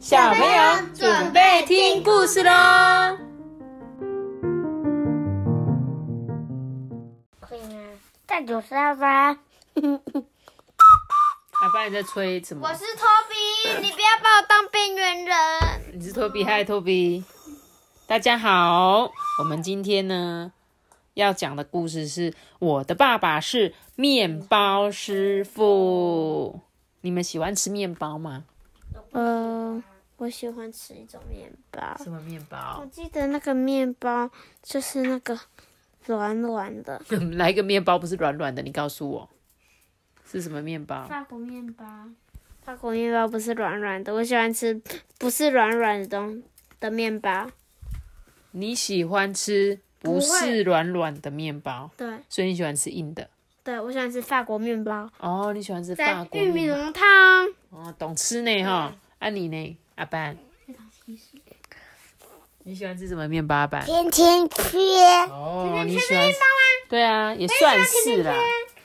小朋友准备听故事喽！可以吗？在九沙发。阿爸你在吹什么？我是托比，你不要把我当边缘人。你是托比，嗨，托比。大家好，我们今天呢要讲的故事是我的爸爸是面包师傅。你们喜欢吃面包吗？呃，我喜欢吃一种面包。什么面包我？记得那个面包就是那个软软的 来个面包不是软软的？你告诉我，是什么面包？法国面包。法国面包不是软软的，我喜欢吃不是软软的东的面包。你喜欢吃不不是软软的面包，对所以你喜欢吃硬的。对，我喜欢吃法国面包，哦，你喜欢吃法国玉米浓汤。哦，懂吃呢哈。啊你呢，阿班？你喜欢吃什么面包，阿班？甜甜圈，哦，你喜欢？对啊，也算是啦。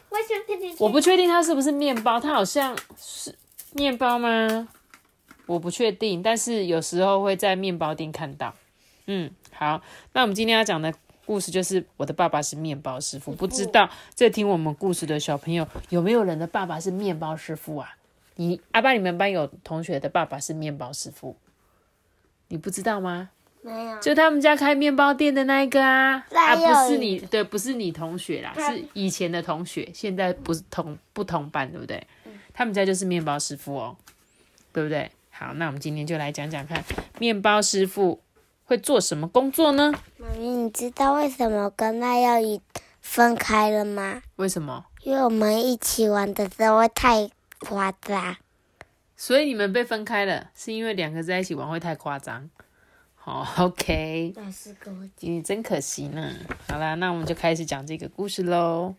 我喜欢甜甜圈。我不确定它是不是面包，它好像是面包吗？我不确定，但是有时候会在面包店看到。嗯，好，那我们今天要讲的故事就是我的爸爸是面包师傅。不知道在听我们故事的小朋友有没有人的爸爸是面包师傅啊？你阿爸，你们班有同学的爸爸是面包师傅，你不知道吗？没有。就他们家开面包店的那一个啊，啊，不是你，对，不是你同学啦，是以前的同学，现在不是同不同班，对不对？他们家就是面包师傅哦，对不对？好，那我们今天就来讲讲看，面包师傅会做什么工作呢？妈咪，你知道为什么跟那要一分开了吗？为什么？因为我们一起玩的时候会太夸张。所以你们被分开了，是因为两个在一起玩会太夸张。好，OK，老师跟我你真可惜呢。好啦，那我们就开始讲这个故事喽。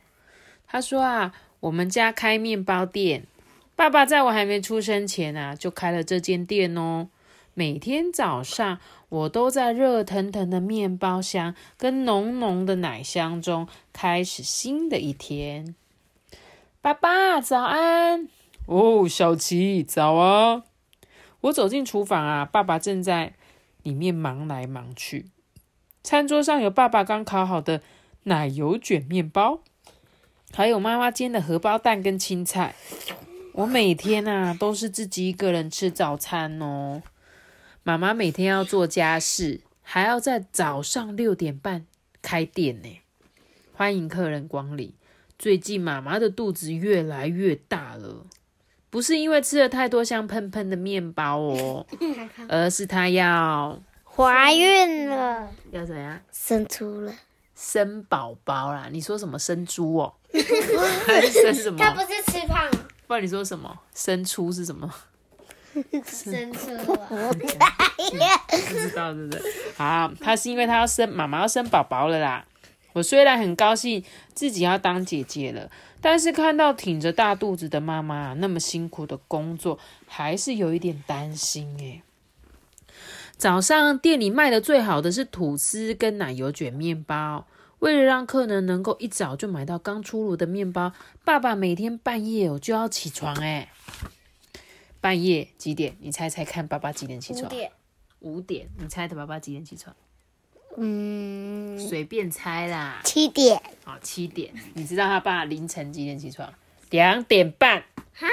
他说啊，我们家开面包店，爸爸在我还没出生前啊，就开了这间店哦。每天早上，我都在热腾腾的面包香跟浓浓的奶香中开始新的一天。爸爸早安！哦，小琪早啊！我走进厨房啊，爸爸正在里面忙来忙去。餐桌上有爸爸刚烤好的奶油卷面包，还有妈妈煎的荷包蛋跟青菜。我每天啊都是自己一个人吃早餐哦。妈妈每天要做家事，还要在早上六点半开店呢。欢迎客人光临。最近妈妈的肚子越来越大了，不是因为吃了太多香喷喷的面包哦，而是她要怀孕了，要怎样？生出了。生宝宝啦！你说什么生猪哦？还是生什么？她不是吃胖，不然你说什么？生出是什么？生出了。不知道对不对？好，他是因为他要生妈妈要生宝宝了啦。我虽然很高兴自己要当姐姐了，但是看到挺着大肚子的妈妈那么辛苦的工作，还是有一点担心诶。早上店里卖的最好的是吐司跟奶油卷面包。为了让客人能够一早就买到刚出炉的面包，爸爸每天半夜哦就要起床哎。半夜几点？你猜猜看，爸爸几点起床？五点。五点。你猜的爸爸几点起床？嗯，随便猜啦。七点。好，七点。你知道他爸凌晨几点起床？两点半。哈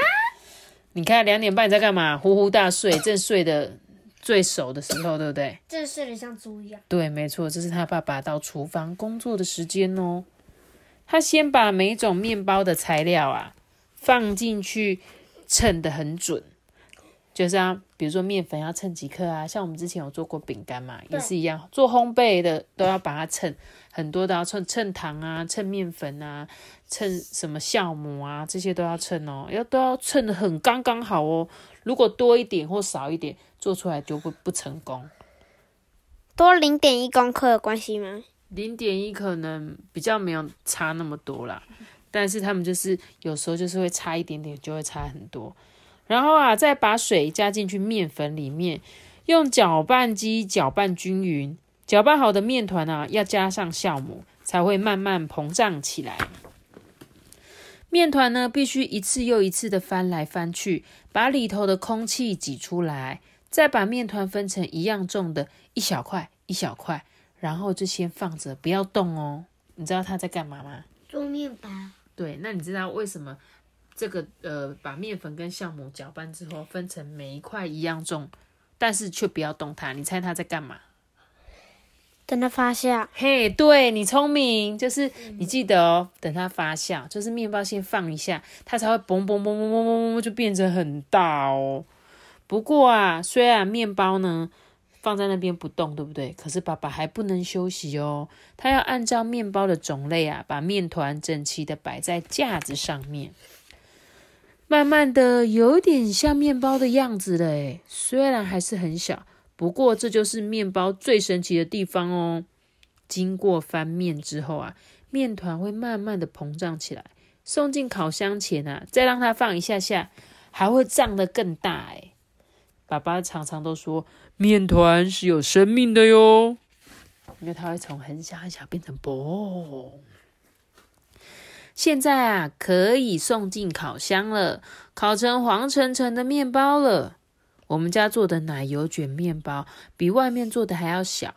你看两点半你在干嘛？呼呼大睡，正睡得最熟的时候，对不对？正睡得像猪一样。对，没错，这是他爸爸到厨房工作的时间哦。他先把每种面包的材料啊放进去，称得很准，就是啊，比如说面粉要称几克啊，像我们之前有做过饼干嘛，也是一样，做烘焙的都要把它称，很多都要称称糖啊，称面粉啊，称什么酵母啊，这些都要称哦，要都要称的很刚刚好哦。如果多一点或少一点，做出来就不不成功。多零点一公克有关系吗？零点一可能比较没有差那么多啦，但是他们就是有时候就是会差一点点，就会差很多。然后啊，再把水加进去面粉里面，用搅拌机搅拌均匀。搅拌好的面团啊，要加上酵母，才会慢慢膨胀起来。面团呢，必须一次又一次的翻来翻去，把里头的空气挤出来。再把面团分成一样重的一小块一小块，然后就先放着，不要动哦。你知道他在干嘛吗？做面包。对，那你知道为什么这个呃，把面粉跟酵母搅拌之后，分成每一块一样重，但是却不要动它？你猜它在干嘛？等它发酵。嘿，对你聪明，就是你记得哦，等它发酵，就是面包先放一下，它才会嘣嘣嘣嘣嘣嘣嘣就变成很大哦。不过啊，虽然面包呢放在那边不动，对不对？可是爸爸还不能休息哦，他要按照面包的种类啊，把面团整齐的摆在架子上面。慢慢的，有点像面包的样子了诶虽然还是很小。不过，这就是面包最神奇的地方哦。经过翻面之后啊，面团会慢慢的膨胀起来。送进烤箱前啊，再让它放一下下，还会胀得更大诶。爸爸常常都说，面团是有生命的哟，因为它会从很小很小变成嘣。现在啊，可以送进烤箱了，烤成黄澄澄的面包了。我们家做的奶油卷面包比外面做的还要小，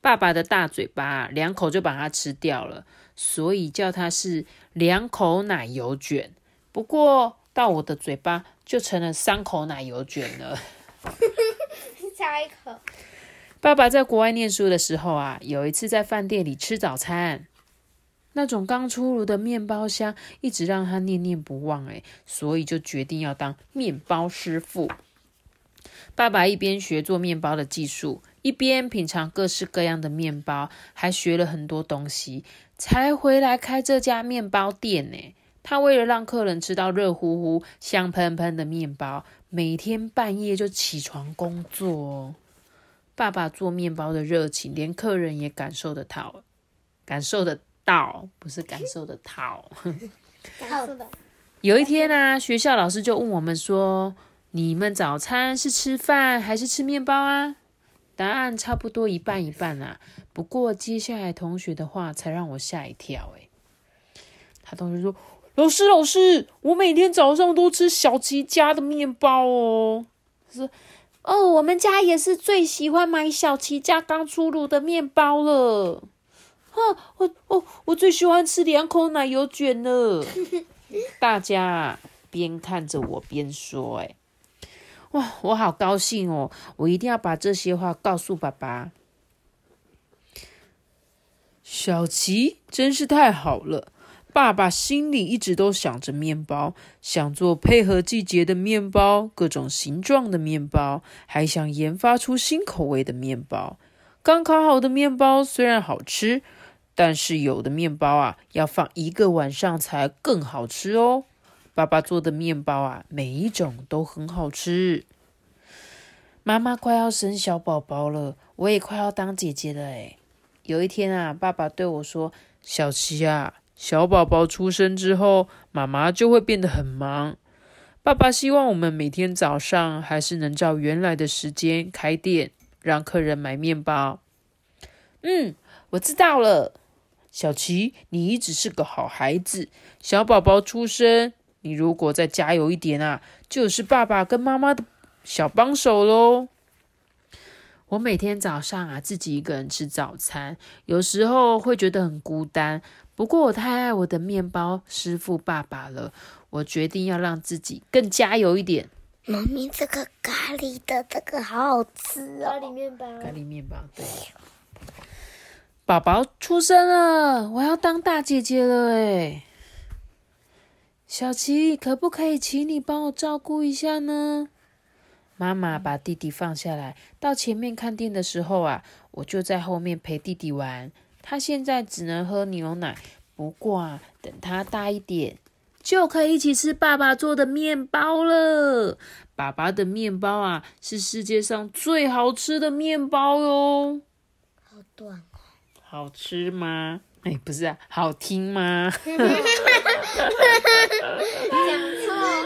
爸爸的大嘴巴两口就把它吃掉了，所以叫它是两口奶油卷。不过到我的嘴巴就成了三口奶油卷了。加一口。爸爸在国外念书的时候啊，有一次在饭店里吃早餐，那种刚出炉的面包香一直让他念念不忘，诶所以就决定要当面包师傅。爸爸一边学做面包的技术，一边品尝各式各样的面包，还学了很多东西，才回来开这家面包店呢。他为了让客人吃到热乎乎、香喷喷的面包，每天半夜就起床工作。爸爸做面包的热情，连客人也感受得到，感受得到，不是感受的到。感受的。有一天呢，学校老师就问我们说。你们早餐是吃饭还是吃面包啊？答案差不多一半一半啊。不过接下来同学的话才让我吓一跳诶他同学说：“老师，老师，我每天早上都吃小琪家的面包哦。”他说哦，我们家也是最喜欢买小琪家刚出炉的面包了。哼，我我我最喜欢吃两口奶油卷了。大家边看着我边说：“哎哇，我好高兴哦！我一定要把这些话告诉爸爸。小琪真是太好了，爸爸心里一直都想着面包，想做配合季节的面包，各种形状的面包，还想研发出新口味的面包。刚烤好的面包虽然好吃，但是有的面包啊，要放一个晚上才更好吃哦。爸爸做的面包啊，每一种都很好吃。妈妈快要生小宝宝了，我也快要当姐姐了诶有一天啊，爸爸对我说：“小琪啊，小宝宝出生之后，妈妈就会变得很忙。爸爸希望我们每天早上还是能照原来的时间开店，让客人买面包。”嗯，我知道了。小琪，你一直是个好孩子。小宝宝出生。你如果再加油一点啊，就是爸爸跟妈妈的小帮手喽。我每天早上啊，自己一个人吃早餐，有时候会觉得很孤单。不过我太爱我的面包师傅爸爸了，我决定要让自己更加油一点。妈咪，这个咖喱的这个好好吃哦，咖喱面包，咖喱面包，对。宝宝出生了，我要当大姐姐了哎。小琪，可不可以请你帮我照顾一下呢？妈妈把弟弟放下来，到前面看店的时候啊，我就在后面陪弟弟玩。他现在只能喝牛奶，不过啊，等他大一点，就可以一起吃爸爸做的面包了。爸爸的面包啊，是世界上最好吃的面包哟。好短。好吃吗？哎，不是啊，好听吗？讲错，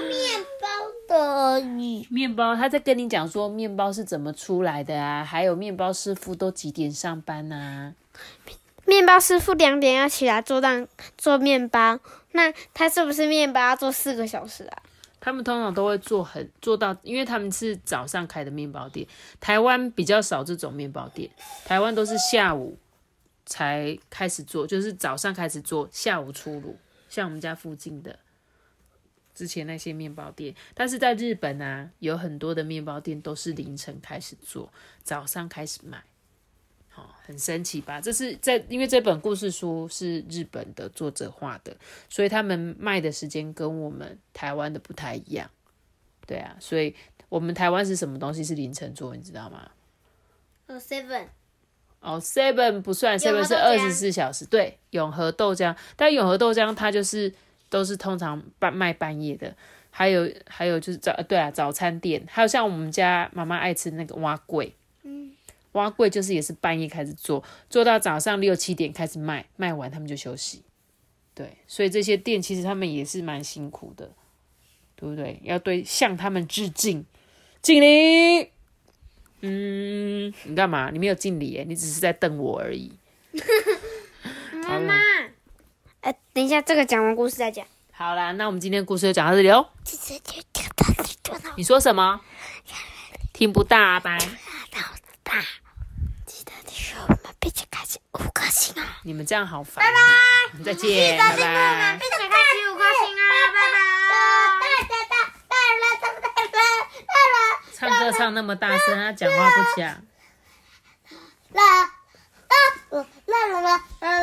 面包的你面包，他在跟你讲说面包是怎么出来的啊？还有面包师傅都几点上班呢？面包师傅两点要起来做蛋做面包，那他是不是面包要做四个小时啊？他们通常都会做很做到，因为他们是早上开的面包店，台湾比较少这种面包店，台湾都是下午才开始做，就是早上开始做，下午出炉。像我们家附近的之前那些面包店，但是在日本啊，有很多的面包店都是凌晨开始做，早上开始卖。好，很神奇吧？这是在因为这本故事书是日本的作者画的，所以他们卖的时间跟我们台湾的不太一样。对啊，所以我们台湾是什么东西是凌晨做，你知道吗？呃，seven，哦，seven 不算，seven 是二十四小时。对，永和豆浆，但永和豆浆它就是都是通常半卖半夜的。还有还有就是早对啊，早餐店，还有像我们家妈妈爱吃那个蛙桂，嗯，蛙桂就是也是半夜开始做，做到早上六七点开始卖，卖完他们就休息。对，所以这些店其实他们也是蛮辛苦的，对不对？要对向他们致敬，敬礼。嗯，你干嘛？你没有敬礼耶，你只是在瞪我而已。妈妈，哎，等一下，这个讲完故事再讲。好啦，那我们今天的故事就讲到这里哦。你说什么？听不到啊，拜。大，记得你说我们并且开启五颗星哦。你们这样好烦。拜拜，我们再见，拜拜。并且开启五颗星啊，拜拜。唱歌唱那么大声，他讲话不讲。啦啦啦啦啦啦。